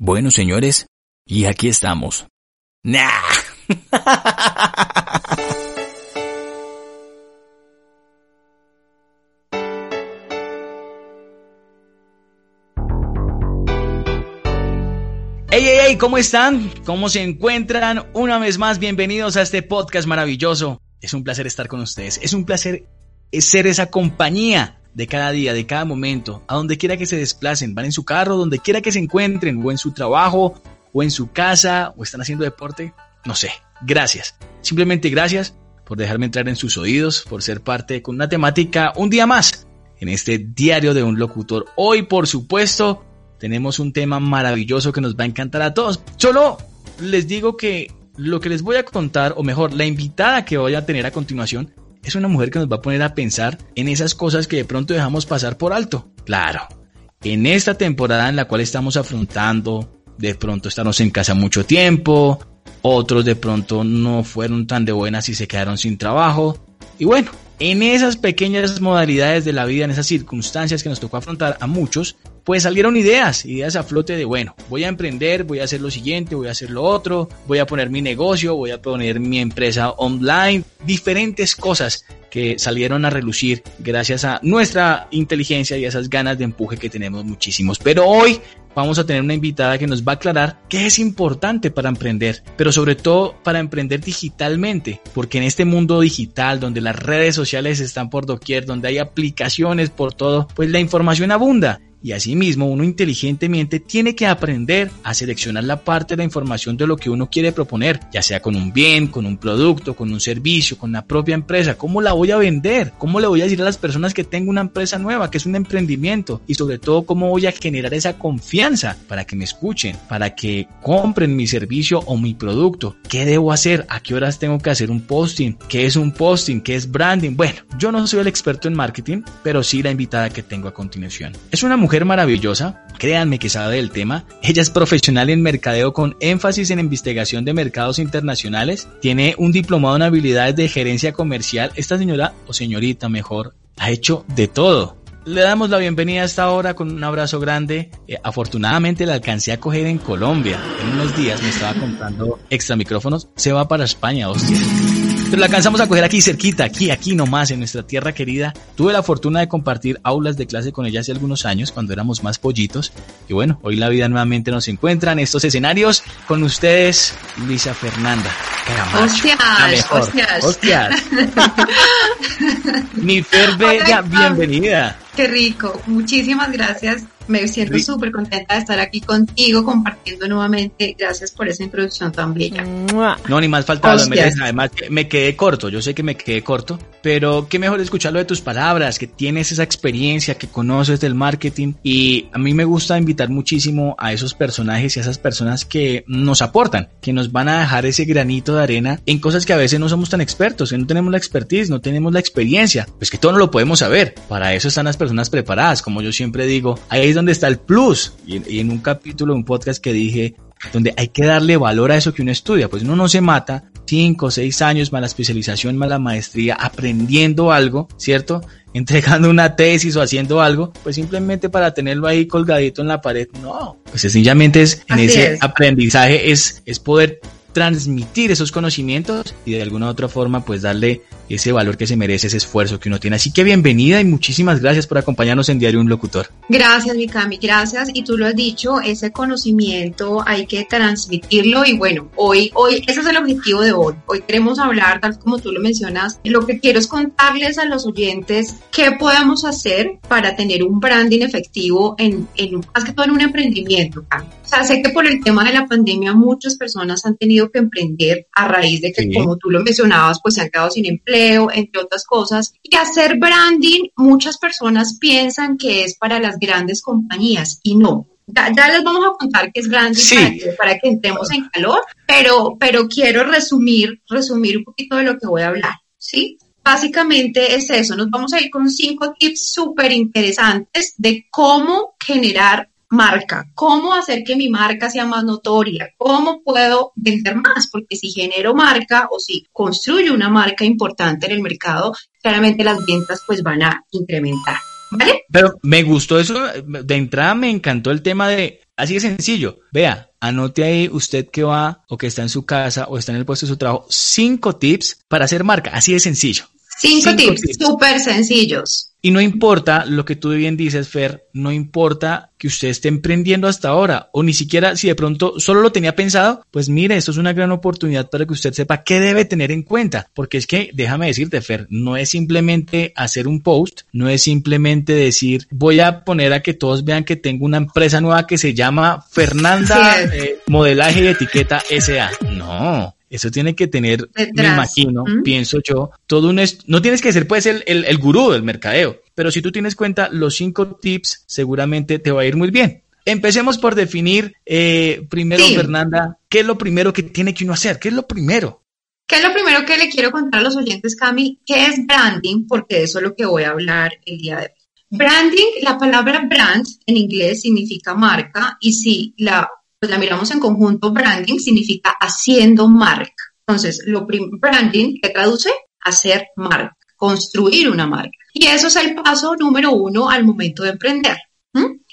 Bueno, señores, y aquí estamos. ¡Nah! Hey, hey, hey, ¿cómo están? ¿Cómo se encuentran? Una vez más, bienvenidos a este podcast maravilloso. Es un placer estar con ustedes. Es un placer ser esa compañía de cada día, de cada momento, a donde quiera que se desplacen, van en su carro, donde quiera que se encuentren, o en su trabajo, o en su casa, o están haciendo deporte, no sé. Gracias. Simplemente gracias por dejarme entrar en sus oídos, por ser parte con una temática un día más en este diario de un locutor. Hoy, por supuesto, tenemos un tema maravilloso que nos va a encantar a todos. Solo les digo que lo que les voy a contar, o mejor, la invitada que voy a tener a continuación, es una mujer que nos va a poner a pensar en esas cosas que de pronto dejamos pasar por alto. Claro, en esta temporada en la cual estamos afrontando, de pronto estamos en casa mucho tiempo, otros de pronto no fueron tan de buenas y se quedaron sin trabajo. Y bueno, en esas pequeñas modalidades de la vida, en esas circunstancias que nos tocó afrontar a muchos, pues salieron ideas, ideas a flote de, bueno, voy a emprender, voy a hacer lo siguiente, voy a hacer lo otro, voy a poner mi negocio, voy a poner mi empresa online, diferentes cosas que salieron a relucir gracias a nuestra inteligencia y a esas ganas de empuje que tenemos muchísimos. Pero hoy vamos a tener una invitada que nos va a aclarar qué es importante para emprender, pero sobre todo para emprender digitalmente, porque en este mundo digital donde las redes sociales están por doquier, donde hay aplicaciones por todo, pues la información abunda y asimismo uno inteligentemente tiene que aprender a seleccionar la parte de la información de lo que uno quiere proponer, ya sea con un bien, con un producto, con un servicio, con la propia empresa, cómo la voy a vender, cómo le voy a decir a las personas que tengo una empresa nueva, que es un emprendimiento y sobre todo cómo voy a generar esa confianza para que me escuchen, para que compren mi servicio o mi producto, qué debo hacer, a qué horas tengo que hacer un posting, qué es un posting, qué es branding. Bueno, yo no soy el experto en marketing, pero sí la invitada que tengo a continuación. Es una mujer maravillosa, créanme que sabe del tema. Ella es profesional en mercadeo con énfasis en investigación de mercados internacionales. Tiene un diplomado en habilidades de gerencia comercial. Esta señora, o señorita mejor, ha hecho de todo. Le damos la bienvenida a esta hora con un abrazo grande. Eh, afortunadamente la alcancé a coger en Colombia. En unos días me estaba comprando extra micrófonos. Se va para España, hostia. Pero la alcanzamos a coger aquí cerquita, aquí, aquí nomás, en nuestra tierra querida. Tuve la fortuna de compartir aulas de clase con ella hace algunos años, cuando éramos más pollitos. Y bueno, hoy la vida nuevamente nos encuentra en estos escenarios con ustedes, Luisa Fernanda. Hostias, hostias. Hostias. Mi Fer Bella, bienvenida. Qué rico, muchísimas gracias me siento súper contenta de estar aquí contigo compartiendo nuevamente. Gracias por esa introducción tan bella. No, ni más faltaba. Además, me quedé corto. Yo sé que me quedé corto, pero qué mejor escucharlo de tus palabras, que tienes esa experiencia, que conoces del marketing. Y a mí me gusta invitar muchísimo a esos personajes y a esas personas que nos aportan, que nos van a dejar ese granito de arena en cosas que a veces no somos tan expertos, que no tenemos la expertise, no tenemos la experiencia. Pues que todo no lo podemos saber. Para eso están las personas preparadas. Como yo siempre digo, hay donde está el plus. Y, en un capítulo, un podcast que dije, donde hay que darle valor a eso que uno estudia. Pues uno no se mata cinco o seis años más la especialización, más la maestría, aprendiendo algo, ¿cierto? Entregando una tesis o haciendo algo, pues simplemente para tenerlo ahí colgadito en la pared. No, pues sencillamente es en ese aprendizaje es, es poder transmitir esos conocimientos y de alguna u otra forma pues darle ese valor que se merece, ese esfuerzo que uno tiene. Así que bienvenida y muchísimas gracias por acompañarnos en Diario Un Locutor. Gracias, Mikami, gracias. Y tú lo has dicho, ese conocimiento hay que transmitirlo y bueno, hoy, hoy, ese es el objetivo de hoy. Hoy queremos hablar, tal como tú lo mencionas, lo que quiero es contarles a los oyentes qué podemos hacer para tener un branding efectivo en, en más que todo en un emprendimiento. Sea, sé que por el tema de la pandemia muchas personas han tenido que emprender a raíz de que, como tú lo mencionabas, pues se han quedado sin empleo, entre otras cosas. Y hacer branding, muchas personas piensan que es para las grandes compañías y no. Ya, les vamos a contar qué es branding para, que, entremos en calor, pero, pero quiero resumir, resumir un poquito de lo que voy a hablar, ¿sí? Básicamente es eso, nos vamos a ir con cinco tips súper interesantes de cómo generar marca, cómo hacer que mi marca sea más notoria, cómo puedo vender más, porque si genero marca o si construyo una marca importante en el mercado, claramente las ventas pues van a incrementar. ¿vale? Pero me gustó eso, de entrada me encantó el tema de, así de sencillo, vea, anote ahí usted que va o que está en su casa o está en el puesto de su trabajo, cinco tips para hacer marca, así de sencillo. Cinco, tips súper sencillos. Y no importa lo que tú bien dices, Fer, no importa que usted esté emprendiendo hasta ahora o ni siquiera si de pronto solo lo tenía pensado, pues mire, esto es una gran oportunidad para que usted sepa qué debe tener en cuenta. Porque es que, déjame decirte, Fer, no es simplemente hacer un post, no es simplemente decir, voy a poner a que todos vean que tengo una empresa nueva que se llama Fernanda eh, Modelaje y Etiqueta SA. No, eso tiene que tener, me imagino, pienso yo, todo un... No tienes que ser pues el, el, gurú del mercadeo, pero si tú tienes cuenta los cinco tips, seguramente te va a ir muy bien. Empecemos por definir, eh, primero, Fernanda, ¿qué es lo primero que tiene que uno hacer? ¿Qué es lo primero? ¿Qué es lo primero que le quiero contar a los oyentes, Cami? ¿Qué es branding? Porque eso es lo que voy a hablar el día de hoy. Branding, la palabra brand en inglés significa marca y si la pues la miramos en conjunto, branding significa haciendo marca. Entonces, lo branding, ¿qué traduce? Hacer marca, construir una marca. Y eso es el paso número uno al momento de emprender.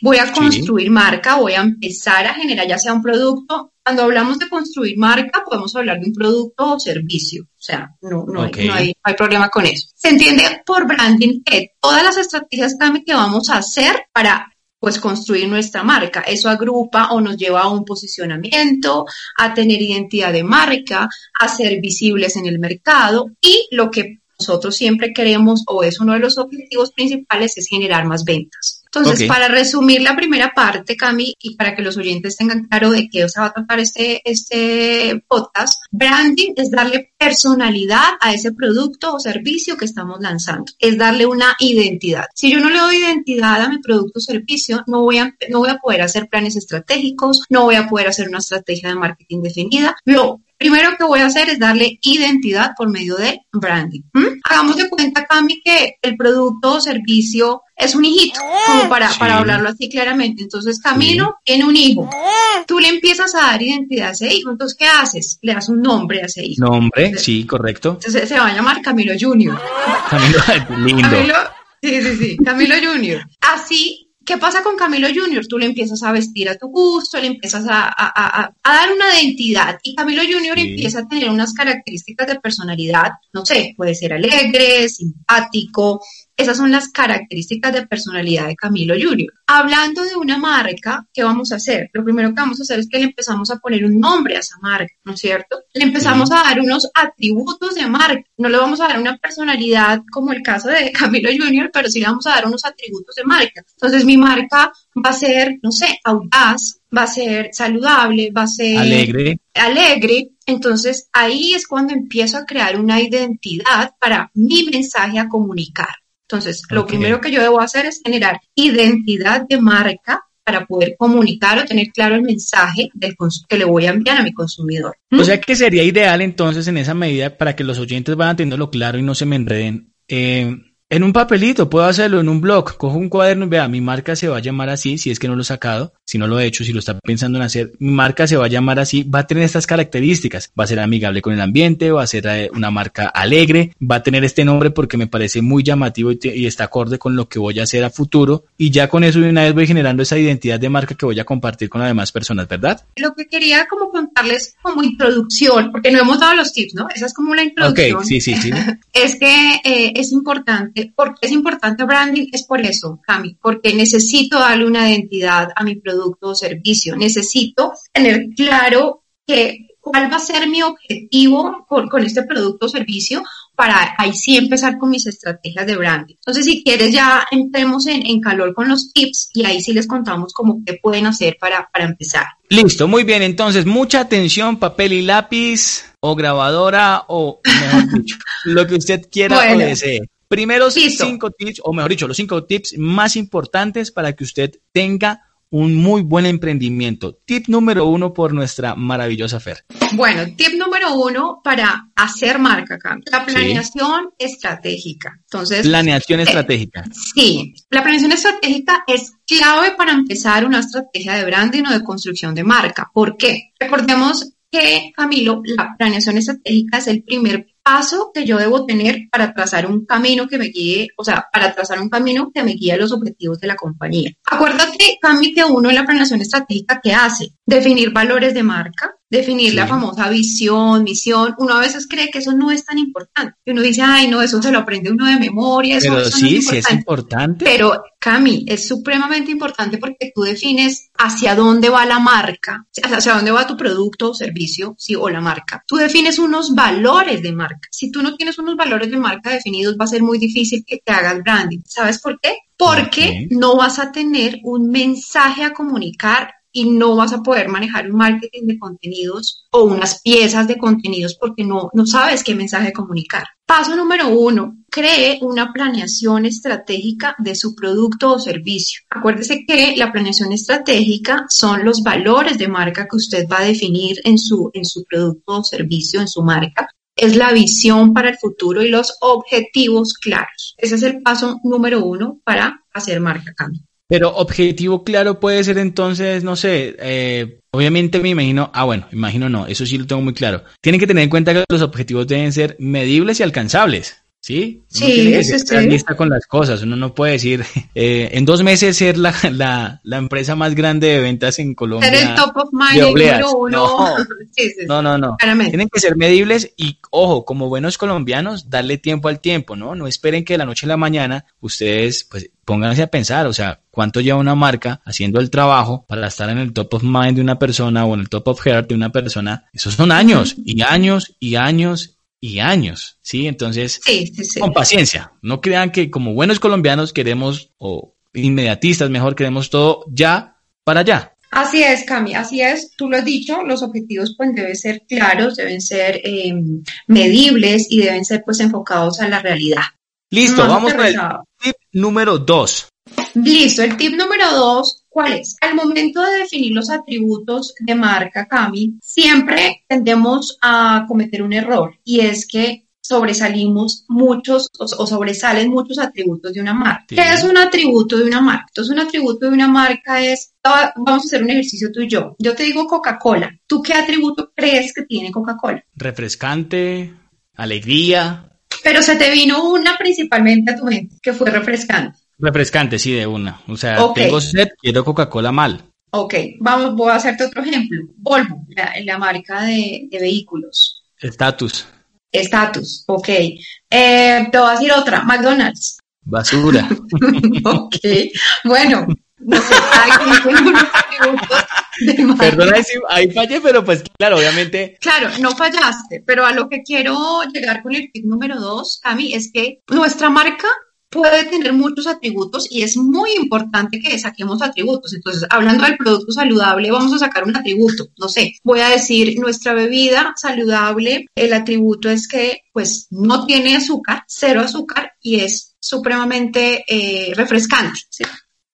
Voy a construir marca, voy a empezar a generar ya sea un producto. Cuando hablamos de construir marca, podemos hablar de un producto o servicio. O sea, no, no, hay, no, hay, problema con eso. Se entiende por branding que todas las estrategias que vamos a hacer para pues construir nuestra marca. Eso agrupa o nos lleva a un posicionamiento, a tener identidad de marca, a ser visibles en el mercado y lo que nosotros siempre queremos o es uno de los objetivos principales es generar más ventas. Entonces, para resumir la primera parte, Cami, y para que los oyentes tengan claro de qué se va a tratar este, este podcast, branding es darle personalidad a ese producto o servicio que estamos lanzando, es darle una identidad. Si yo no le doy identidad a mi producto o servicio, no voy a, no voy a poder hacer planes estratégicos, no voy a poder hacer una estrategia de marketing definida. Lo primero que voy a hacer es darle identidad por medio de branding. ¿Mm? Hagamos de cuenta, Cami, que el producto o servicio es un hijito, como para, para hablarlo así claramente. Entonces, Camilo tiene un hijo. Tú le empiezas a dar identidad a ese hijo. Entonces, ¿qué haces? Le das un nombre a ese hijo. Nombre, sí, correcto. Entonces, se va a llamar Camilo Junior. Camilo, lindo. Camilo, sí, sí, sí, Camilo Junior. Así ¿Qué pasa con Camilo Junior? Tú le empiezas a vestir a tu gusto, le empiezas a, dar una identidad y Camilo Junior empieza a tener unas características de personalidad, no sé, puede ser alegre, simpático, esas son las características de personalidad de Camilo Junior. Hablando de una marca, ¿qué vamos a hacer? Lo primero que vamos a hacer es que le empezamos a poner un nombre a esa marca, ¿no es cierto? Le empezamos a dar unos atributos de marca. No le vamos a dar una personalidad como el caso de Camilo Junior, pero sí le vamos a dar unos atributos de marca. Entonces mi marca va a ser, no sé, audaz, va a ser saludable, va a ser alegre. Alegre. Entonces ahí es cuando empiezo a crear una identidad para mi mensaje a comunicar. Entonces, lo primero que yo debo hacer es generar identidad de marca para poder comunicar o tener claro el mensaje del que le voy a enviar a mi consumidor. O sea que sería ideal entonces en esa medida para que los oyentes vayan teniéndolo claro y no se me enreden. Eh, en un papelito, puedo hacerlo en un blog, cojo un cuaderno y vea, mi marca se va a llamar así, si es que no lo he sacado, si no lo he hecho, si lo está pensando en hacer, mi marca se va a llamar así, va a tener estas características, va a ser amigable con el ambiente, va a ser eh, una marca alegre, va a tener este nombre porque me parece muy llamativo y, está acorde con lo que voy a hacer a futuro y ya con eso de una vez voy generando esa identidad de marca que voy a compartir con las demás personas, ¿verdad? Lo que quería como contarles como introducción, porque no hemos dado los tips, ¿no? Esa es como la introducción. Ok, sí, sí, sí. es que eh, es importante ¿Por qué es importante branding? Es por eso, Cami, porque necesito darle una identidad a mi producto o servicio. Necesito tener claro que cuál va a ser mi objetivo con, este producto o servicio para ahí sí empezar con mis estrategias de branding. Entonces, si quieres, ya entremos en, calor con los tips y ahí sí les contamos cómo qué pueden hacer para, para empezar. Listo, muy bien. Entonces, mucha atención, papel y lápiz o grabadora o, mejor dicho, lo que usted quiera o desee. Primeros cinco tips, o mejor dicho, los cinco tips más importantes para que usted tenga un muy buen emprendimiento. Tip número uno por nuestra maravillosa Fer. Bueno, tip número uno para hacer marca acá. La planeación estratégica. Entonces. Planeación eh, estratégica. Sí, la planeación estratégica es clave para empezar una estrategia de branding o de construcción de marca. ¿Por qué? Recordemos que, Camilo, la planeación estratégica es el primer paso que yo debo tener para trazar un camino que me guíe, o sea, para trazar un camino que me guíe a los objetivos de la compañía. Acuérdate, Cami, que uno en la planeación estratégica, ¿qué hace? Definir valores de marca, definir la famosa visión, misión. Uno a veces cree que eso no es tan importante. Uno dice, ay, no, eso se lo aprende uno de memoria. Eso, Pero sí, sí es importante. Pero, Cami, es supremamente importante porque tú defines hacia dónde va la marca, hacia dónde va tu producto o servicio, sí, o la marca. Tú defines unos valores de marca. Si tú no tienes unos valores de marca definidos, va a ser muy difícil que te hagas branding. ¿Sabes por qué? Porque no vas a tener un mensaje a comunicar y no vas a poder manejar un marketing de contenidos o unas piezas de contenidos porque no, no sabes qué mensaje comunicar. Paso número uno, cree una planeación estratégica de su producto o servicio. Acuérdese que la planeación estratégica son los valores de marca que usted va a definir en su, en su producto o servicio, en su marca. Es la visión para el futuro y los objetivos claros. Ese es el paso número uno para hacer marca cambio. Pero objetivo claro puede ser entonces, no sé, eh, obviamente me imagino, ah bueno, imagino no, eso sí lo tengo muy claro. Tienen que tener en cuenta que los objetivos deben ser medibles y alcanzables. ¿Sí? Uno sí, tiene que con las cosas. Uno no puede decir, eh, en dos meses ser la, la, la, empresa más grande de ventas en Colombia. Ser el top of mind número uno. No, no, no. Tienen que ser medibles y, ojo, como buenos colombianos, darle tiempo al tiempo, ¿no? No esperen que de la noche a la mañana ustedes, pues, pónganse a pensar, o sea, cuánto lleva una marca haciendo el trabajo para estar en el top of mind de una persona o en el top of heart de una persona. Esos son años y años y años y años, ¿sí? Entonces, con paciencia, no crean que como buenos colombianos queremos, o inmediatistas mejor, queremos todo ya para allá. Así es, Cami, así es, tú lo has dicho, los objetivos pues deben ser claros, deben ser em, medibles y deben ser pues enfocados a la realidad. Listo, vamos con el tip número dos. Listo, el tip número dos, ¿cuál es? Al momento de definir los atributos de marca Cami, siempre tendemos a cometer un error y es que sobresalimos muchos o, sobresalen muchos atributos de una marca. ¿Qué es un atributo de una marca? Entonces, un atributo de una marca es, vamos a hacer un ejercicio tú y yo. Yo te digo Coca-Cola. ¿Tú qué atributo crees que tiene Coca-Cola? Refrescante, alegría. Pero se te vino una principalmente a tu mente, que fue refrescante. Refrescante, sí, de una. O sea, tengo sed, quiero Coca-Cola mal. Ok, vamos, voy a hacerte otro ejemplo. Volvo, la, marca de, vehículos. Estatus. Estatus, ok. Eh, te voy a decir otra, McDonald's. Basura. ok, bueno, no sé, Perdona, ahí fallé, pero pues claro, obviamente. Claro, no fallaste, pero a lo que quiero llegar con el tip número dos, Cami, es que nuestra marca puede tener muchos atributos y es muy importante que saquemos atributos. Entonces, hablando del producto saludable, vamos a sacar un atributo. No sé, voy a decir nuestra bebida saludable, el atributo es que pues no tiene azúcar, cero azúcar y es supremamente eh, refrescante.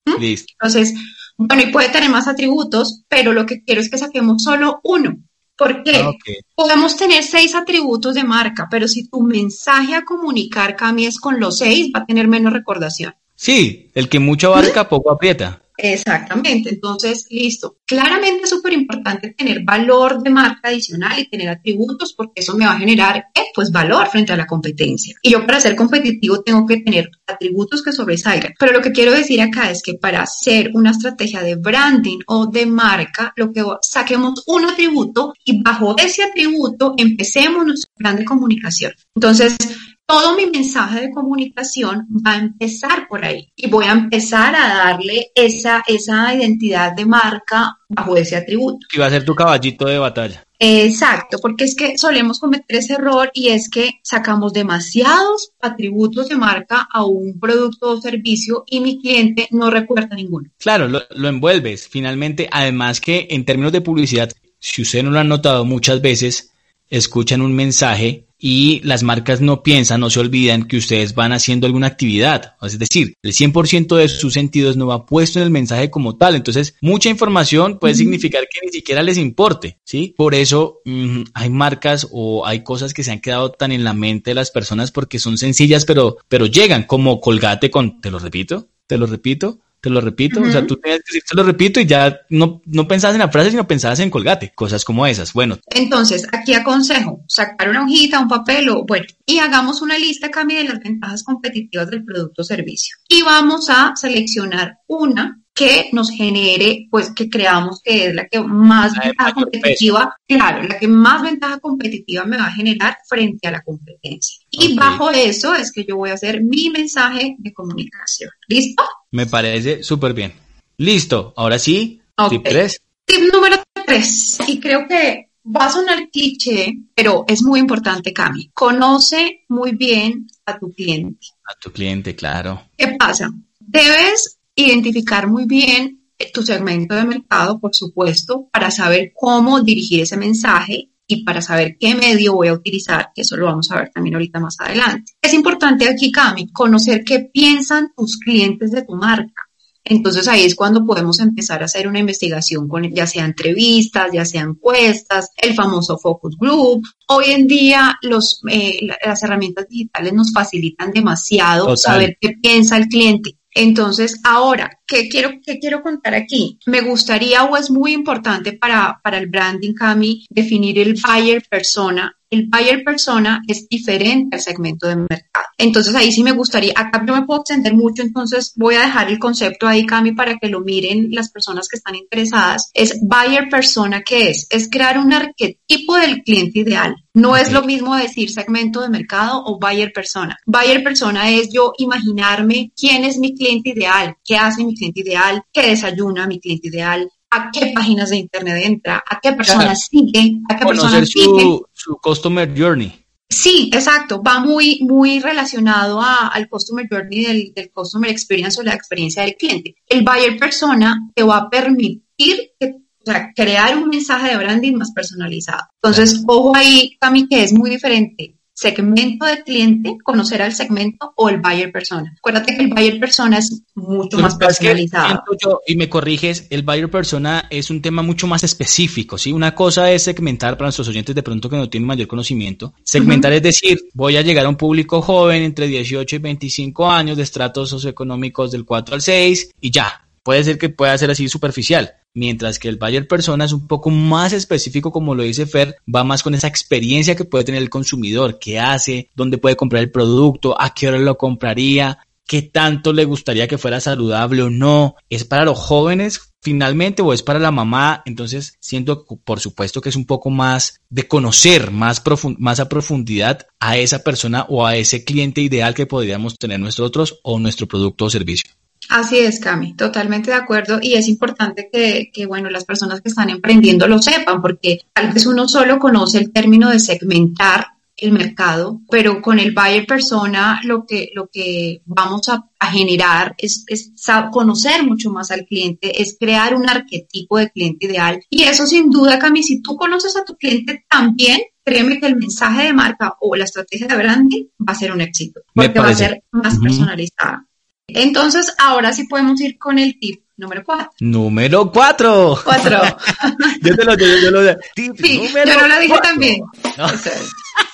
¿Mm? Listo. Entonces, bueno, y puede tener más atributos, pero lo que quiero es que saquemos solo uno. ¿Por qué? Ah, Podemos tener seis atributos de marca, pero si tu mensaje a comunicar cambies con los seis, va a tener menos recordación. Sí, el que mucho abarca, poco aprieta. Exactamente, entonces, listo. Claramente es súper importante tener valor de marca adicional y tener atributos porque eso me va a generar, eh, pues, valor frente a la competencia. Y yo para ser competitivo tengo que tener atributos que sobresalgan. Pero lo que quiero decir acá es que para hacer una estrategia de branding o de marca, lo que saquemos un atributo y bajo ese atributo empecemos nuestro plan de comunicación. Entonces, todo mi mensaje de comunicación va a empezar por ahí y voy a empezar a darle esa, esa identidad de marca bajo ese atributo. Y va a ser tu caballito de batalla. Exacto, porque es que solemos cometer ese error y es que sacamos demasiados atributos de marca a un producto o servicio y mi cliente no recuerda ninguno. Claro, lo, lo envuelves. Finalmente, además que en términos de publicidad, si usted no lo ha notado muchas veces, escuchan un mensaje y las marcas no piensan, no se olvidan que ustedes van haciendo alguna actividad. Es decir, el 100% de sus sentidos no va puesto en el mensaje como tal. Entonces, mucha información puede significar que ni siquiera les importe, ¿sí? Por eso mm, hay marcas o hay cosas que se han quedado tan en la mente de las personas porque son sencillas, pero, pero llegan como colgate con, te lo repito, te lo repito, te lo repito. O sea, tú tenías que decir, te lo repito y ya no, no pensabas en la frase, sino pensabas en colgate, cosas como esas. Bueno. Entonces, aquí aconsejo sacar una hojita, un papel o, bueno, y hagamos una lista, Cami, de las ventajas competitivas del producto o servicio. Y vamos a seleccionar una que nos genere, pues que creamos que es la que más ventaja competitiva, claro, la que más ventaja competitiva me va a generar frente a la competencia. Y bajo eso es que yo voy a hacer mi mensaje de comunicación. ¿Listo? Me parece súper bien. Listo, ahora sí, tip 3. Tip número 3, y creo que va a sonar cliché, pero es muy importante, Cami. Conoce muy bien a tu cliente. A tu cliente, claro. ¿Qué pasa? Debes identificar muy bien tu segmento de mercado, por supuesto, para saber cómo dirigir ese mensaje y para saber qué medio voy a utilizar, que eso lo vamos a ver también ahorita más adelante. Es importante aquí, Cami, conocer qué piensan tus clientes de tu marca. Entonces ahí es cuando podemos empezar a hacer una investigación con ya sea entrevistas, ya sea encuestas, el famoso focus group. Hoy en día los, eh, las herramientas digitales nos facilitan demasiado saber qué piensa el cliente. Entonces, ahora, ¿qué quiero, ¿qué quiero contar aquí? Me gustaría o es muy importante para, para el branding, Cami, definir el buyer persona el buyer persona es diferente al segmento de mercado. Entonces ahí sí me gustaría, acá yo me puedo extender mucho, entonces voy a dejar el concepto ahí, Cami, para que lo miren las personas que están interesadas. Es buyer persona, ¿qué es? Es crear un arquetipo del cliente ideal. No es lo mismo decir segmento de mercado o buyer persona. Buyer persona es yo imaginarme quién es mi cliente ideal, qué hace mi cliente ideal, qué desayuna mi cliente ideal, a qué páginas de internet entra, a qué personas sigue, a qué personas sigue. Su, customer journey. Sí, exacto. Va muy, muy relacionado al customer journey del, del, customer experience o la experiencia del cliente. El buyer persona te va a permitir crear un mensaje de branding más personalizado. Entonces, ojo ahí, Cami, que es muy diferente segmento de cliente, conocer al segmento o el buyer persona. Acuérdate que el buyer persona es mucho más personalizado. y me corriges, el buyer persona es un tema mucho más específico, ¿sí? Una cosa es segmentar para nuestros oyentes de pronto que no tienen mayor conocimiento. Segmentar es decir, voy a llegar a un público joven entre 18 y 25 años de estratos socioeconómicos del 4 al 6 y ya. Puede ser que pueda ser así superficial mientras que el buyer persona es un poco más específico, como lo dice Fer, va más con esa experiencia que puede tener el consumidor, qué hace, dónde puede comprar el producto, a qué hora lo compraría, qué tanto le gustaría que fuera saludable o no. ¿Es para los jóvenes finalmente o es para la mamá? Entonces siento, por supuesto, que es un poco más de conocer más, más a profundidad a esa persona o a ese cliente ideal que podríamos tener nosotros o nuestro producto o servicio. Así es, Cami, totalmente de acuerdo. Y es importante que, que, bueno, las personas que están emprendiendo lo sepan, porque tal vez uno solo conoce el término de segmentar el mercado, pero con el buyer persona lo que, lo que vamos a, generar es, es, conocer mucho más al cliente, es crear un arquetipo de cliente ideal. Y eso sin duda, Cami, si tú conoces a tu cliente también, créeme que el mensaje de marca o la estrategia de branding va a ser un éxito, porque va a ser más personalizada. Entonces, ahora sí podemos ir con el tip número 4. Número 4. 4. yo te lo digo, yo lo Tip sí, número yo no lo dije también. No.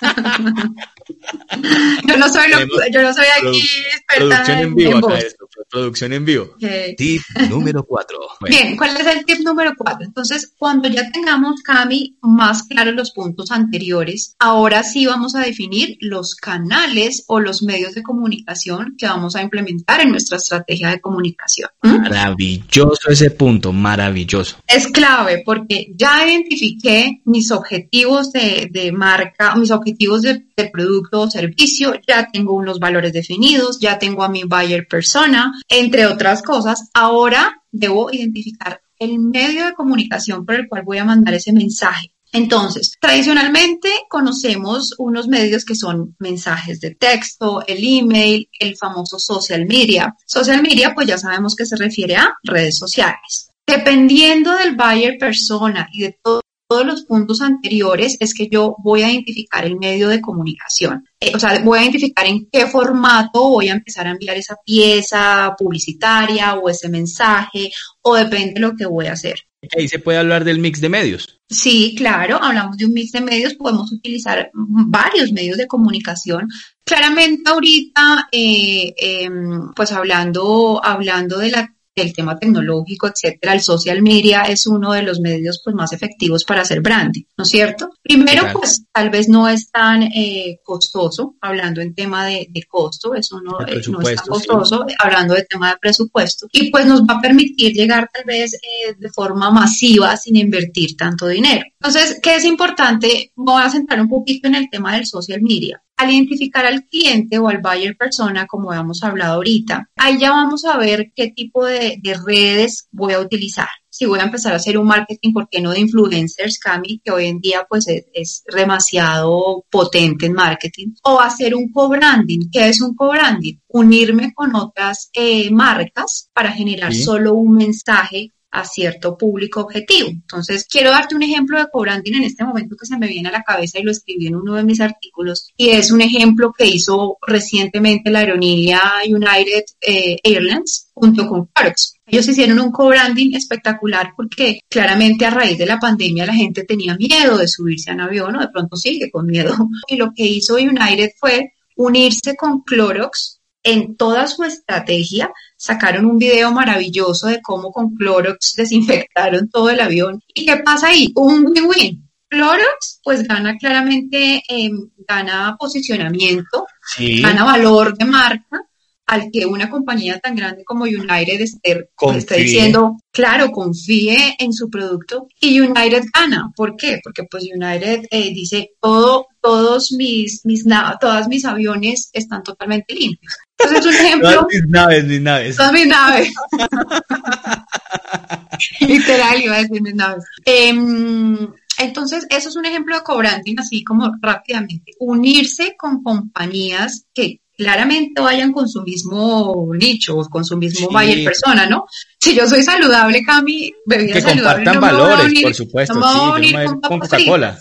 yo, no soy yo no soy aquí experta producción en, vivo acá esto, producción en vivo. Tip número 4. Bien, ¿cuál es el tip número 4? Entonces, cuando ya tengamos, Cami, más claros los puntos anteriores, ahora sí vamos a definir los canales o los medios de comunicación que vamos a implementar en nuestra estrategia de comunicación. ¿Mm? Maravilloso ese punto, maravilloso. Es clave porque ya identifiqué mis objetivos de, de marca, mis objetivos de, producto o servicio, ya tengo unos valores definidos, ya tengo a mi buyer persona, entre otras cosas. Ahora debo identificar el medio de comunicación por el cual voy a mandar ese mensaje. Entonces, tradicionalmente conocemos unos medios que son mensajes de texto, el email, el famoso social media. Social media, pues ya sabemos que se refiere a redes sociales. Dependiendo del buyer persona y de todo todos los puntos anteriores es que yo voy a identificar el medio de comunicación. Eh, o sea, voy a identificar en qué formato voy a empezar a enviar esa pieza publicitaria o ese mensaje o depende de lo que voy a hacer. Ahí se puede hablar del mix de medios. Sí, claro, hablamos de un mix de medios, podemos utilizar varios medios de comunicación. Claramente ahorita, eh, em, pues hablando, hablando de la del tema tecnológico, etcétera, el social media es uno de los medios pues, más efectivos para hacer branding, ¿no es cierto? Primero, pues tal vez no es tan eh, costoso, hablando en tema de, costo, eso no, eh, no, es tan costoso, hablando de tema de presupuesto, y pues nos va a permitir llegar tal vez eh, de forma masiva sin invertir tanto dinero. Entonces, ¿qué es importante? Voy a centrar un poquito en el tema del social media. Al identificar al cliente o al buyer persona, como hemos hablado ahorita, ahí ya vamos a ver qué tipo de, redes voy a utilizar si voy a empezar a hacer un marketing, ¿por qué no de influencers, Cami, que hoy en día pues es, demasiado potente en marketing? O hacer un co-branding. ¿Qué es un co-branding? Unirme con otras eh, marcas para generar solo un mensaje a cierto público objetivo. Entonces, quiero darte un ejemplo de co-branding en este momento que se me viene a la cabeza y lo escribí en uno de mis artículos y es un ejemplo que hizo recientemente la aerolínea United eh, Airlines junto con Clorox. Ellos hicieron un co-branding espectacular porque claramente a raíz de la pandemia la gente tenía miedo de subirse a un avión o de pronto sigue con miedo. Y lo que hizo United fue unirse con Clorox en toda su estrategia sacaron un video maravilloso de cómo con Clorox desinfectaron todo el avión. ¿Y qué pasa ahí? Un win-win. Clorox pues gana claramente, em, gana posicionamiento, gana valor de marca, al que una compañía tan grande como United esté, está diciendo, claro, confíe en su producto y United gana. ¿Por qué? Porque pues United eh, dice, todo, todos mis, mis, todas mis aviones están totalmente limpios. Entonces, un ejemplo. Todas mis naves, mis naves. Todas mis naves. Literal, iba a decir mis naves. Em, entonces, eso es un ejemplo de cobrante, así como rápidamente. Unirse con compañías que claramente vayan con su mismo nicho, con su mismo buyer persona, ¿no? Si yo soy saludable, Cami, que saludable. compartan valores, por supuesto, no sí, con, Coca-Cola.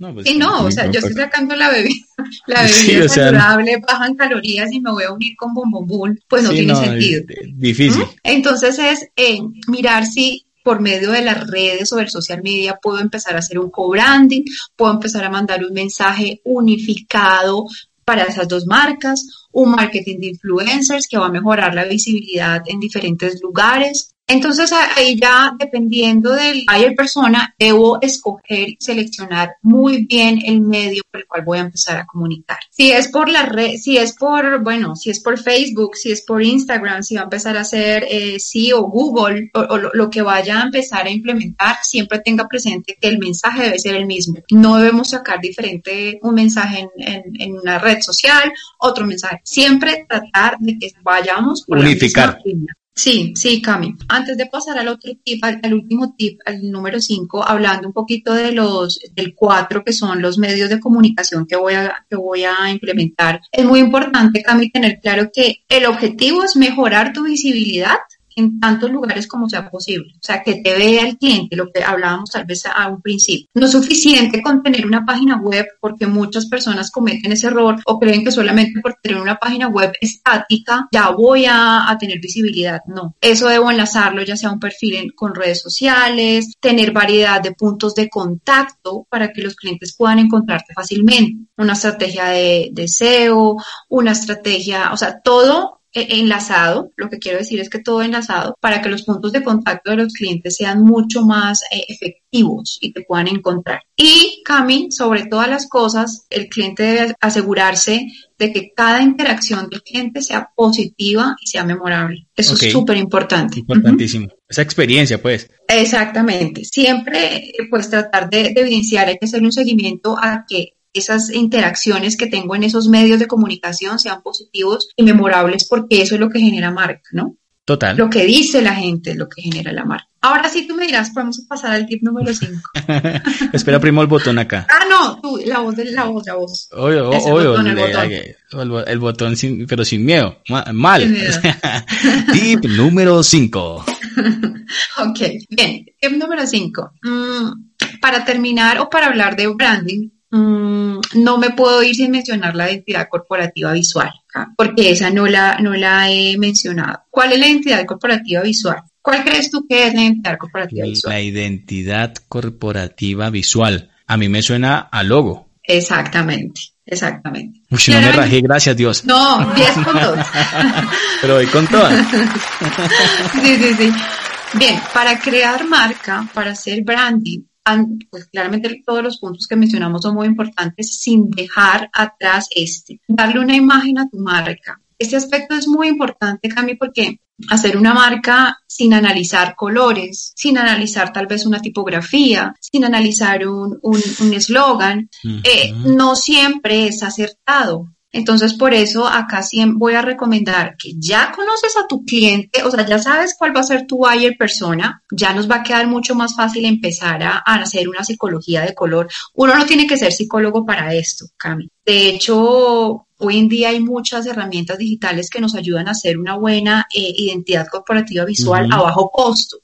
No, pues, sí, no, o sea, yo estoy sacando la bebida, la bebida saludable, bajan calorías y me voy a unir con bombombún, pues no tiene sentido. difícil. Entonces es eh, mirar si por medio de las redes o del social media puedo empezar a hacer un co-branding, puedo empezar a mandar un mensaje unificado para esas dos marcas, un marketing de influencers que va a mejorar la visibilidad en diferentes lugares, entonces ahí ya dependiendo del buyer persona, debo escoger y seleccionar muy bien el medio por el cual voy a empezar a comunicar. Si es por la red, si es por, bueno, si es por Facebook, si es por Instagram, si va a empezar a hacer eh, sí o Google o, lo, que vaya a empezar a implementar, siempre tenga presente que el mensaje debe ser el mismo. No debemos sacar diferente un mensaje en, en, una red social, otro mensaje. Siempre tratar de que vayamos por unificar. La Sí, sí, Cami. Antes de pasar al otro tip, al, último tip, al número 5, hablando un poquito de los, del 4, que son los medios de comunicación que voy a, que voy a implementar, es muy importante, Cami, tener claro que el objetivo es mejorar tu visibilidad en tantos lugares como sea posible. O sea, que te vea el cliente, lo que hablábamos tal vez a un principio. No es suficiente con tener una página web porque muchas personas cometen ese error o creen que solamente por tener una página web estática ya voy a, tener visibilidad. No, eso debo enlazarlo ya sea un perfil con redes sociales, tener variedad de puntos de contacto para que los clientes puedan encontrarte fácilmente. Una estrategia de, de SEO, una estrategia, o sea, todo enlazado, lo que quiero decir es que todo enlazado para que los puntos de contacto de los clientes sean mucho más eh, efectivos y te puedan encontrar. Y Cami, sobre todas las cosas, el cliente debe asegurarse de que cada interacción del cliente sea positiva y sea memorable. Eso es súper importante. Importantísimo. Esa experiencia, pues. Exactamente. Siempre, pues, tratar de, de evidenciar, hay que hacer un seguimiento a que esas interacciones que tengo en esos medios de comunicación sean positivos y memorables porque eso es lo que genera marca, ¿no? Total. Lo que dice la gente es lo que genera la marca. Ahora sí tú me dirás, podemos pasar al tip número 5. Espera, primo el botón acá. Ah, no, tú, la voz, la voz, la voz. Obvio, obvio, el, botón. El, botón sin, pero sin miedo, mal. tip número 5. ok, bien, tip número 5. Mm, para terminar o para hablar de branding, Mm, no me puedo ir sin mencionar la identidad corporativa visual, porque esa no la, no la he mencionado. ¿Cuál es la identidad corporativa visual? ¿Cuál crees tú que es la identidad corporativa visual? La identidad corporativa visual. A mí me suena a logo. Exactamente. Exactamente. Uy, no me rajé, gracias Dios. No, 10 con todas. Pero voy con todas. sí, sí, sí. Bien, para crear marca, para hacer branding, pues claramente todos los puntos que mencionamos son muy importantes sin dejar atrás este. Darle una imagen a tu marca. Este aspecto es muy importante, Cami, porque hacer una marca sin analizar colores, sin analizar tal vez una tipografía, sin analizar un eslogan, un, eh, no siempre es acertado. Entonces, por eso acá sí voy a recomendar que ya conoces a tu cliente, o sea, ya sabes cuál va a ser tu buyer persona, ya nos va a quedar mucho más fácil empezar a, hacer una psicología de color. Uno no tiene que ser psicólogo para esto, Cami. De hecho, hoy en día hay muchas herramientas digitales que nos ayudan a hacer una buena eh, identidad corporativa visual a bajo costo.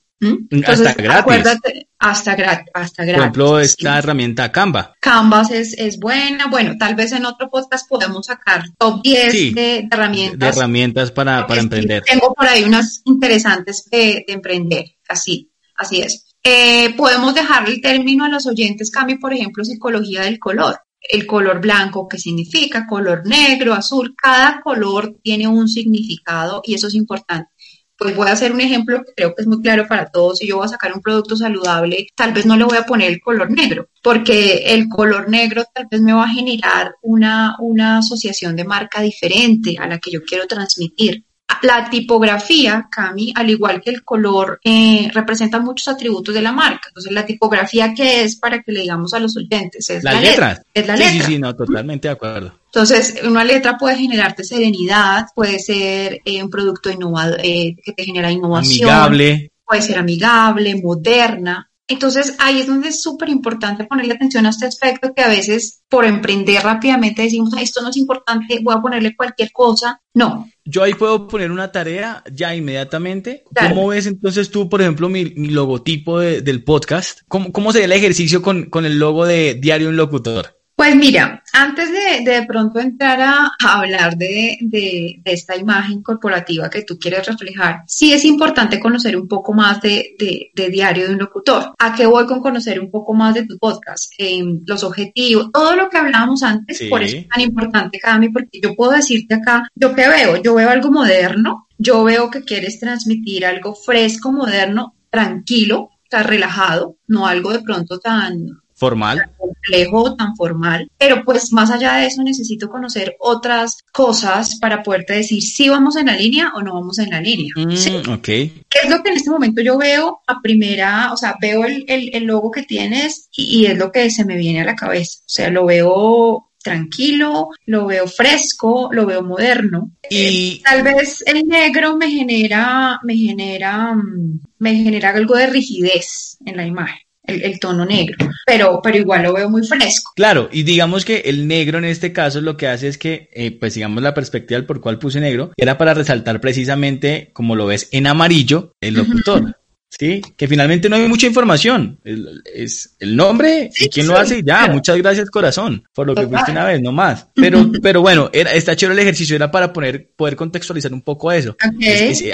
Hasta gratis. Acuérdate, hasta, gratis hasta gratis. Por ejemplo, esta herramienta Canva. Canvas es, es, buena. Bueno, tal vez en otro podcast podemos sacar top 10 de, herramientas. De herramientas para, para emprender. tengo por ahí unas interesantes de, emprender. Así, así es. Eh, podemos dejarle el término a los oyentes, Cami, por ejemplo, psicología del color. El color blanco, ¿qué significa? Color negro, azul. Cada color tiene un significado y eso es importante pues voy a hacer un ejemplo que creo que es muy claro para todos. Si yo voy a sacar un producto saludable, tal vez no le voy a poner el color negro, porque el color negro tal vez me va a generar una, una asociación de marca diferente a la que yo quiero transmitir. La tipografía, Cami, al igual que el color, eh, representa muchos atributos de la marca. Entonces, la tipografía, ¿qué es para que le digamos a los oyentes? Es la, letra. Es la letra. Sí, sí, no, totalmente de acuerdo. Entonces, una letra puede generarte serenidad, puede ser eh, un producto innovador, eh, que te genera innovación. Amigable. Puede ser amigable, moderna. Entonces ahí es donde es súper importante ponerle atención a este aspecto que a veces por emprender rápidamente decimos, esto no es importante, voy a ponerle cualquier cosa. No. Yo ahí puedo poner una tarea ya inmediatamente. ¿Cómo ves entonces tú, por ejemplo, mi, logotipo del podcast? ¿Cómo, ¿Cómo sería el ejercicio con, con el logo de Diario Un Locutor? Pues mira, antes de de, pronto entrar a, hablar de, de, esta imagen corporativa que tú quieres reflejar, sí es importante conocer un poco más de, de Diario de un Locutor. ¿A qué voy con conocer un poco más de tu podcast? Em, los objetivos, todo lo que hablábamos antes, por eso es tan importante, Cami, porque yo puedo decirte acá, ¿yo qué veo? Yo veo algo moderno, yo veo que quieres transmitir algo fresco, moderno, tranquilo, tan relajado, no algo de pronto tan formal. Complejo, tan formal. Pero pues más allá de eso necesito conocer otras cosas para poderte decir si vamos en la línea o no vamos en la línea. Mm, ok. ¿Qué es lo que en este momento yo veo a primera, o sea, veo el, el, logo que tienes y, y, es lo que se me viene a la cabeza. O sea, lo veo tranquilo, lo veo fresco, lo veo moderno. Y tal vez el negro me genera, me genera, mm, me genera algo de rigidez en la imagen el, tono negro, pero, pero igual lo veo muy fresco. Claro, y digamos que el negro en este caso lo que hace es que, eh, pues digamos la perspectiva por cual puse negro, era para resaltar precisamente, como lo ves en amarillo, el locutor. Sí, que finalmente no hay mucha información. es el nombre y quién lo hace y ya. Muchas gracias, corazón, por lo que fuiste una vez, no más. Pero, pero bueno, era, está chévere el ejercicio, era para poner, poder contextualizar un poco eso.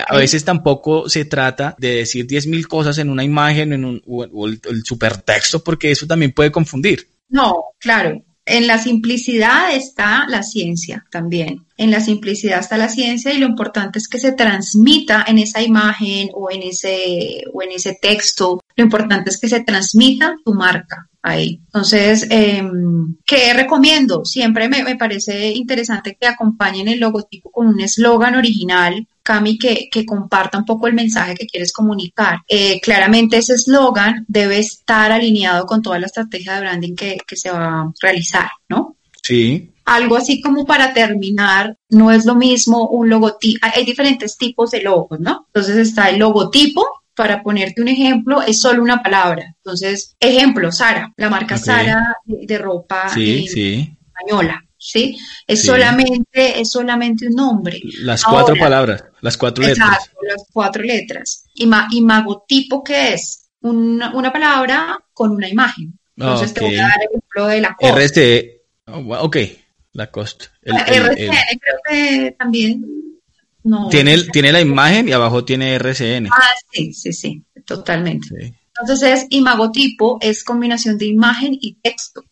a veces tampoco se trata de decir 10.000 cosas en una imagen en un, o, el, el supertexto, porque eso también puede confundir. No, claro. En la simplicidad está la ciencia también. En la simplicidad está la ciencia y lo importante es que se transmita en esa imagen o en ese, o en ese texto. Lo importante es que se transmita tu marca ahí. Entonces, em, ¿qué recomiendo? Siempre me, me, parece interesante que acompañen el logotipo con un eslogan original Cami, que, que, comparta un poco el mensaje que quieres comunicar. Eh, claramente ese eslogan debe estar alineado con toda la estrategia de branding que, que se va a realizar, ¿no? Sí. Algo así como para terminar, no es lo mismo un logotipo, hay diferentes tipos de logos, ¿no? Entonces está el logotipo, para ponerte un ejemplo, es solo una palabra. Entonces, ejemplo, Sara, la marca Sara de, ropa sí, sí. española. ¿Sí? Es solamente, es solamente un nombre. Las cuatro palabras, las cuatro letras. Exacto, las cuatro letras. Y, y magotipo, ¿qué es? Una, una palabra con una imagen. Entonces te voy a dar el ejemplo de la costa. RC, oh, ok, la costa. RCN creo que también no. Tiene, tiene la imagen y abajo tiene RCN. Ah, sí, sí, sí, totalmente. Entonces es imagotipo, es combinación de imagen y texto.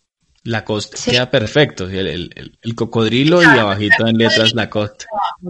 Lacoste queda perfecto, el, el, cocodrilo y abajito en letras Lacoste.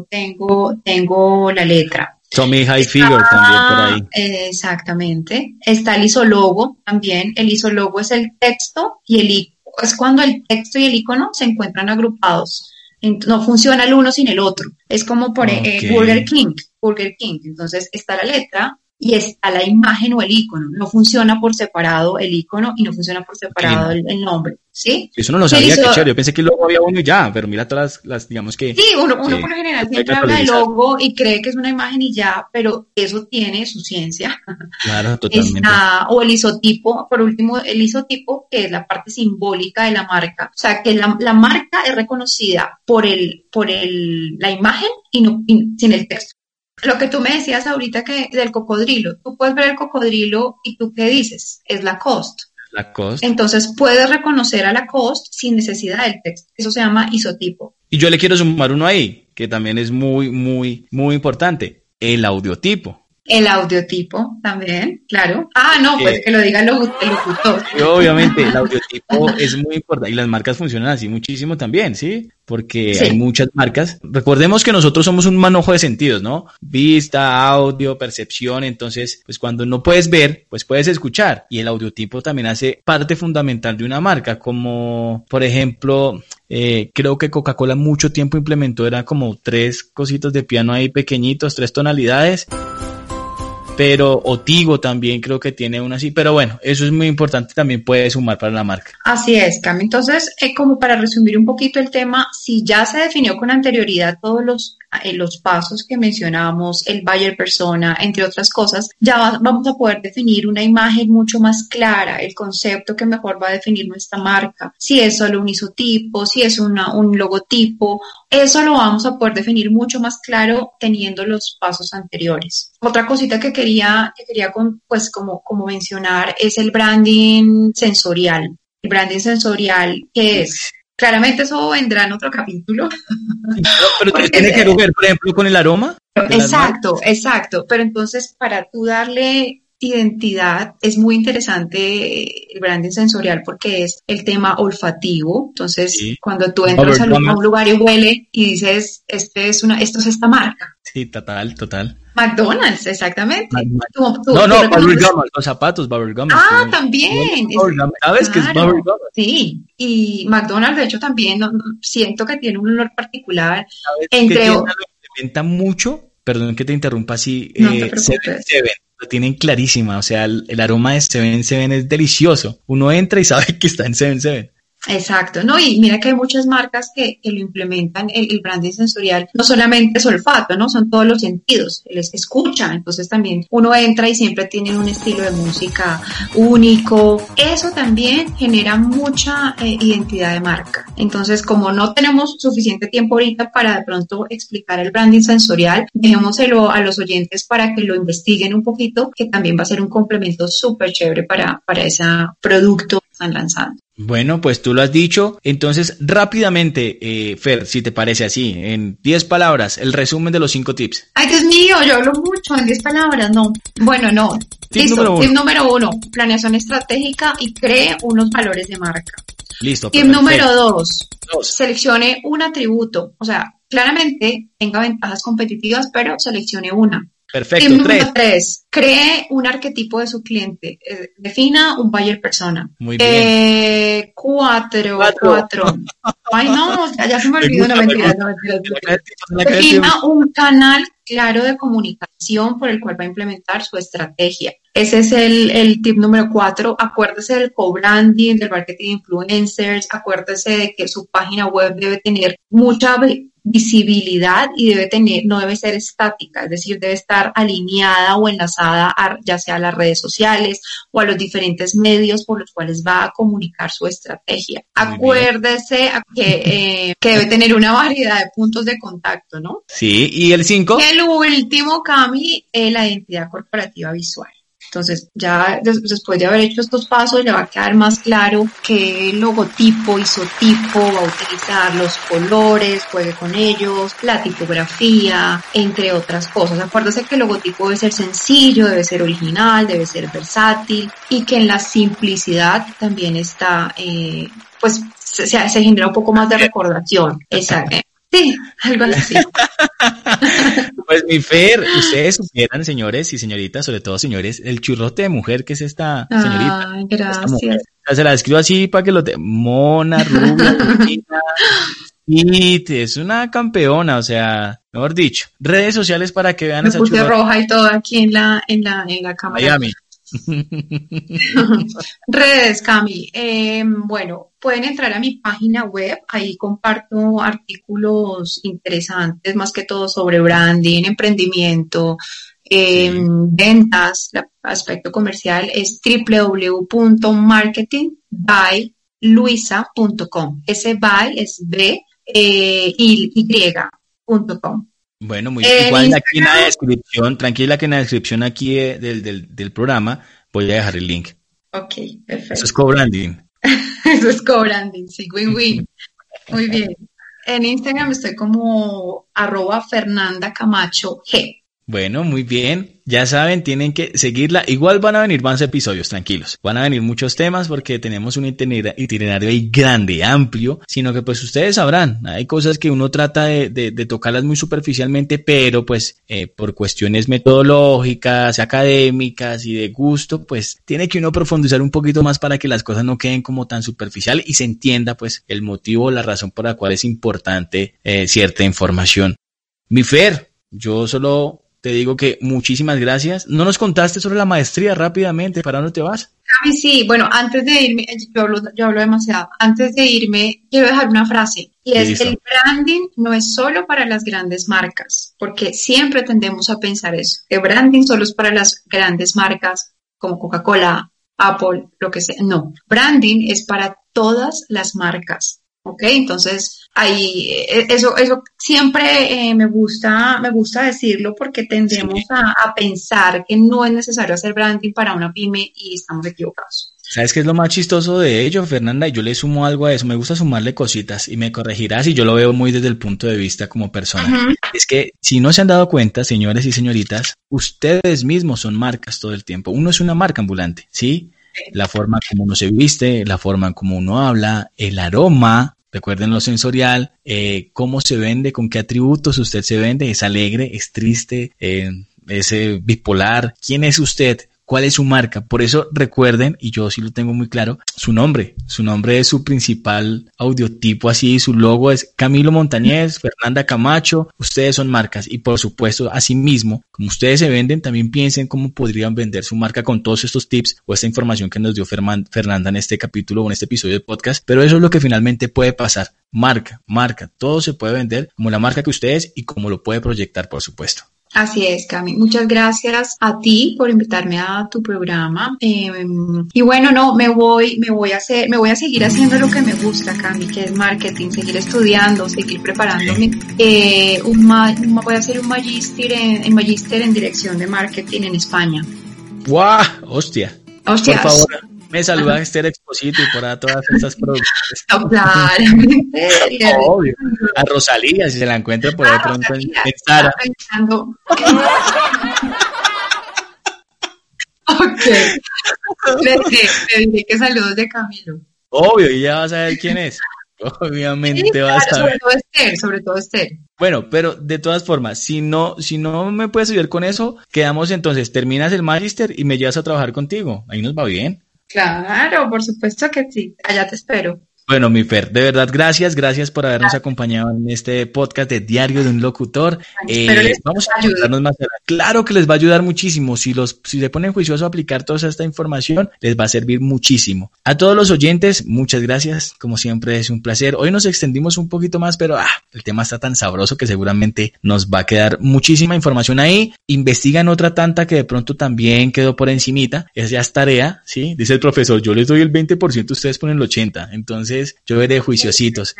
Tengo, tengo la letra. Tommy High Figure también por ahí. Exactamente. Está el isologo también. El isologo es el texto y el icono. Es cuando el texto y el icono se encuentran agrupados. No funciona el uno sin el otro. Es como por eh, Burger King. Burger King. Entonces está la letra, y está la imagen o el icono. No funciona por separado el icono y no funciona por separado el, nombre. ¿Sí? Eso no lo sabía, qué chévere. Yo pensé que luego había uno y ya, pero mira todas las, digamos que. Sí, uno, por lo general siempre habla del logo y cree que es una imagen y ya, pero eso tiene su ciencia. Claro, totalmente. o el isotipo, por último, el isotipo, que es la parte simbólica de la marca. O sea, que la, la marca es reconocida por el, por el, la imagen y no sin el texto lo que tú me decías ahorita que del cocodrilo, tú puedes ver el cocodrilo y tú qué dices, es la cost. La cost. Entonces puedes reconocer a la cost sin necesidad del texto. Eso se llama isotipo. Y yo le quiero sumar uno ahí, que también es muy, muy, muy importante, el audiotipo. El audiotipo también, claro. Ah, no, pues que lo diga el locutor. Obviamente, el audiotipo es muy importante y las marcas funcionan así muchísimo también, ¿sí? Porque hay muchas marcas. Recordemos que nosotros somos un manojo de sentidos, ¿no? Vista, audio, percepción. Entonces, pues cuando no puedes ver, pues puedes escuchar. Y el audiotipo también hace parte fundamental de una marca, como por ejemplo, eh, creo que Coca-Cola mucho tiempo implementó, era como tres cositos de piano ahí pequeñitos, tres tonalidades pero Otigo también creo que tiene una así, pero bueno, eso es muy importante, también puede sumar para la marca. Así es, Cami. Entonces, eh, como para resumir un poquito el tema, si ya se definió con anterioridad todos los en los pasos que mencionábamos, el buyer persona, entre otras cosas, ya vamos a poder definir una imagen mucho más clara, el concepto que mejor va a definir nuestra marca, si es solo un isotipo, si es una, un logotipo, eso lo vamos a poder definir mucho más claro teniendo los pasos anteriores. Otra cosita que quería, que quería pues como, como mencionar es el branding sensorial. El branding sensorial, que es Claramente eso vendrá en otro capítulo. pero tiene que ver, por ejemplo, con el aroma. Exacto, exacto. Pero entonces, para tú darle identidad es muy interesante el branding sensorial porque es el tema olfativo. Entonces, cuando tú entras a un lugar y huele y dices, este es una, esto es esta marca. Sí, total, total. McDonald's, exactamente. no, no, Bubblegum, los zapatos Bubblegum. Ah, también. ¿Sabes qué es Bubblegum? Sí, y McDonald's, de hecho, también siento que tiene un olor particular. entre lo implementa mucho, perdón que te interrumpa así, no eh, Seven, lo tienen clarísima, o sea, el, el, aroma de Seven Seven es delicioso. Uno entra y sabe que está en Seven Seven. Exacto, ¿no? Y mira que hay muchas marcas que, que lo implementan, el, branding sensorial, no solamente es olfato, ¿no? Son todos los sentidos, les escucha, entonces también uno entra y siempre tiene un estilo de música único, eso también genera mucha eh, identidad de marca. Entonces, como no tenemos suficiente tiempo ahorita para de pronto explicar el branding sensorial, dejémoselo a los oyentes para que lo investiguen un poquito, que también va a ser un complemento súper chévere para, para ese producto están lanzando. Bueno, pues tú lo has dicho. Entonces, rápidamente, eh, Fer, si te parece así, en 10 palabras, el resumen de los 5 tips. Ay, Dios mío, yo hablo mucho en 10 palabras, no. Bueno, no. Tip Listo, número tip número uno, planeación estratégica y cree unos valores de marca. Listo. Tip número dos, seleccione un atributo. O sea, claramente tenga ventajas competitivas, pero seleccione una. Perfecto. Tip número tres. cree un arquetipo de su cliente. Eh, defina un buyer persona. Muy bien. Eh, cuatro, cuatro. Ay, no, ya, se me olvidó, no mentira, no Defina un canal claro de comunicación por el cual va a implementar su estrategia. Ese es el, el tip número cuatro. Acuérdese del co-branding, del marketing influencers. Acuérdese de que su página web debe tener mucha visibilidad y debe tener, no debe ser estática, es decir, debe estar alineada o enlazada a, ya sea a las redes sociales o a los diferentes medios por los cuales va a comunicar su estrategia. Acuérdese que, eh, que debe tener una variedad de puntos de contacto, ¿no? Sí, y el cinco. El último, Cami, es la identidad corporativa visual. Entonces, ya después de haber hecho estos pasos, le va a quedar más claro qué logotipo, isotipo va a utilizar, los colores, juegue con ellos, la tipografía, entre otras cosas. Acuérdese que el logotipo debe ser sencillo, debe ser original, debe ser versátil y que en la simplicidad también está eh, pues se, se genera un poco más de recordación. Exacto. Sí, algo así. pues mi Fer, ustedes supieran, señores y señoritas, sobre todo señores, el churrote de mujer que es esta señorita. Ay, gracias. Se la escribo así para que lo te... Mona, rubia, y es una campeona, o sea, mejor dicho, redes sociales para que vean Me esa puse roja y todo aquí en la, en la, en la cámara. Miami. Redes, Cami. Eh, bueno, pueden entrar a mi página web, ahí comparto artículos interesantes, más que todo sobre branding, emprendimiento, em, ventas, aspecto comercial es www.marketingbyluisa.com. Ese by es B eh, y Y.com. Bueno, muy bien. Igual aquí en la descripción, tranquila que en la descripción aquí del, del, del programa voy a dejar el link. Ok, perfecto. Eso es co-branding. Eso es co-branding, sí, win-win. Muy bien. En Instagram estoy como arroba Fernanda Camacho G. Bueno, muy bien. Ya saben, tienen que seguirla. Igual van a venir más episodios, tranquilos. Van a venir muchos temas porque tenemos un itinerario ahí grande, amplio, sino que pues ustedes sabrán, hay cosas que uno trata de, tocarlas muy superficialmente, pero pues eh, por cuestiones metodológicas, académicas y de gusto, pues tiene que uno profundizar un poquito más para que las cosas no queden como tan superficial y se entienda pues el motivo, la razón por la cual es importante eh, cierta información. Mi Fer, yo solo te digo que muchísimas gracias. ¿No nos contaste sobre la maestría rápidamente? ¿Para dónde te vas? mí sí, bueno, antes de irme, yo hablo, yo hablo demasiado, antes de irme, quiero dejar una frase, y es que el branding no es solo para las grandes marcas, porque siempre tendemos a pensar eso, que branding solo es para las grandes marcas como Coca-Cola, Apple, lo que sea. No, branding es para todas las marcas. ¿Ok? Entonces, ahí, eh, eso, eso siempre eh, me gusta, me gusta decirlo porque tendemos a, pensar que no es necesario hacer branding para una pyme y estamos equivocados. ¿Sabes qué es lo más chistoso de ello, Fernanda? Y yo le sumo algo a eso, me gusta sumarle cositas y me corregirás y yo lo veo muy desde el punto de vista como persona. Es que si no se han dado cuenta, señores y señoritas, ustedes mismos son marcas todo el tiempo. Uno es una marca ambulante, ¿sí? La forma como uno se viste, la forma como uno habla, el aroma, Recuerden lo sensorial, eh, cómo se vende, con qué atributos usted se vende, es alegre, es triste, eh, es eh, bipolar. ¿Quién es usted? Cuál es su marca. Por eso recuerden, y yo sí lo tengo muy claro, su nombre. Su nombre es su principal audiotipo, así, su logo es Camilo Montañez, Fernanda Camacho, ustedes son marcas. Y por supuesto, asimismo, como ustedes se venden, también piensen cómo podrían vender su marca con todos estos tips o esta información que nos dio Fernanda en este capítulo o en este episodio de podcast. Pero eso es lo que finalmente puede pasar. Marca, marca, todo se puede vender como la marca que ustedes y como lo puede proyectar, por supuesto. Así es, Cami. Muchas gracias a ti por invitarme a tu programa. Em, y bueno, no, me voy, me voy a hacer, me voy a seguir haciendo lo que me gusta, Cami, que es marketing, seguir estudiando, seguir preparándome. Eh, un, voy a hacer un magíster en, magíster en dirección de marketing en España. ¡Guau! ¡Hostia! Hostias. Por favor, me saluda Esther Exposito y por a todas estas producciones. No, claro. Obvio. A Rosalía, si se la encuentra por ahí ah, pronto en, Sara. ok. Le, le diré que saludos de Camilo. Obvio, y ya vas a ver quién es. Obviamente vas a ver. Sobre todo Esther, sobre todo Esther. Bueno, pero de todas formas, si no, si no me puedes ayudar con eso, quedamos entonces, terminas el magister y me llevas a trabajar contigo. Ahí nos va bien. Claro, por supuesto que sí. Allá te espero. Bueno, mi Fer, de verdad, gracias, gracias por habernos acompañado en este podcast de Diario de un Locutor. Eh, vamos a ayudarnos más. Claro que les va a ayudar muchísimo. Si los, si se ponen juiciosos a aplicar toda esta información, les va a servir muchísimo. A todos los oyentes, muchas gracias. Como siempre, es un placer. Hoy nos extendimos un poquito más, pero ah, el tema está tan sabroso que seguramente nos va a quedar muchísima información ahí. Investigan otra tanta que de pronto también quedó por encimita. Es ya es tarea, ¿sí? Dice el profesor, yo les doy el 20%, ustedes ponen el 80%. Entonces, yo veré juiciositos.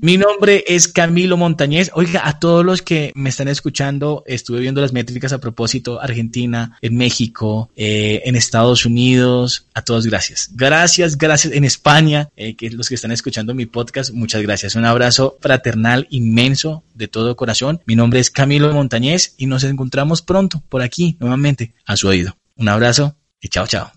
Mi nombre es Camilo Montañez. Oiga, a todos los que me están escuchando, estuve viendo las métricas a propósito, Argentina, en México, eh, en Estados Unidos, a todos gracias. Gracias, gracias en España, eh, que los que están escuchando mi podcast, muchas gracias. Un abrazo fraternal inmenso de todo corazón. Mi nombre es Camilo Montañez y nos encontramos pronto por aquí nuevamente a su oído. Un abrazo y chao, chao.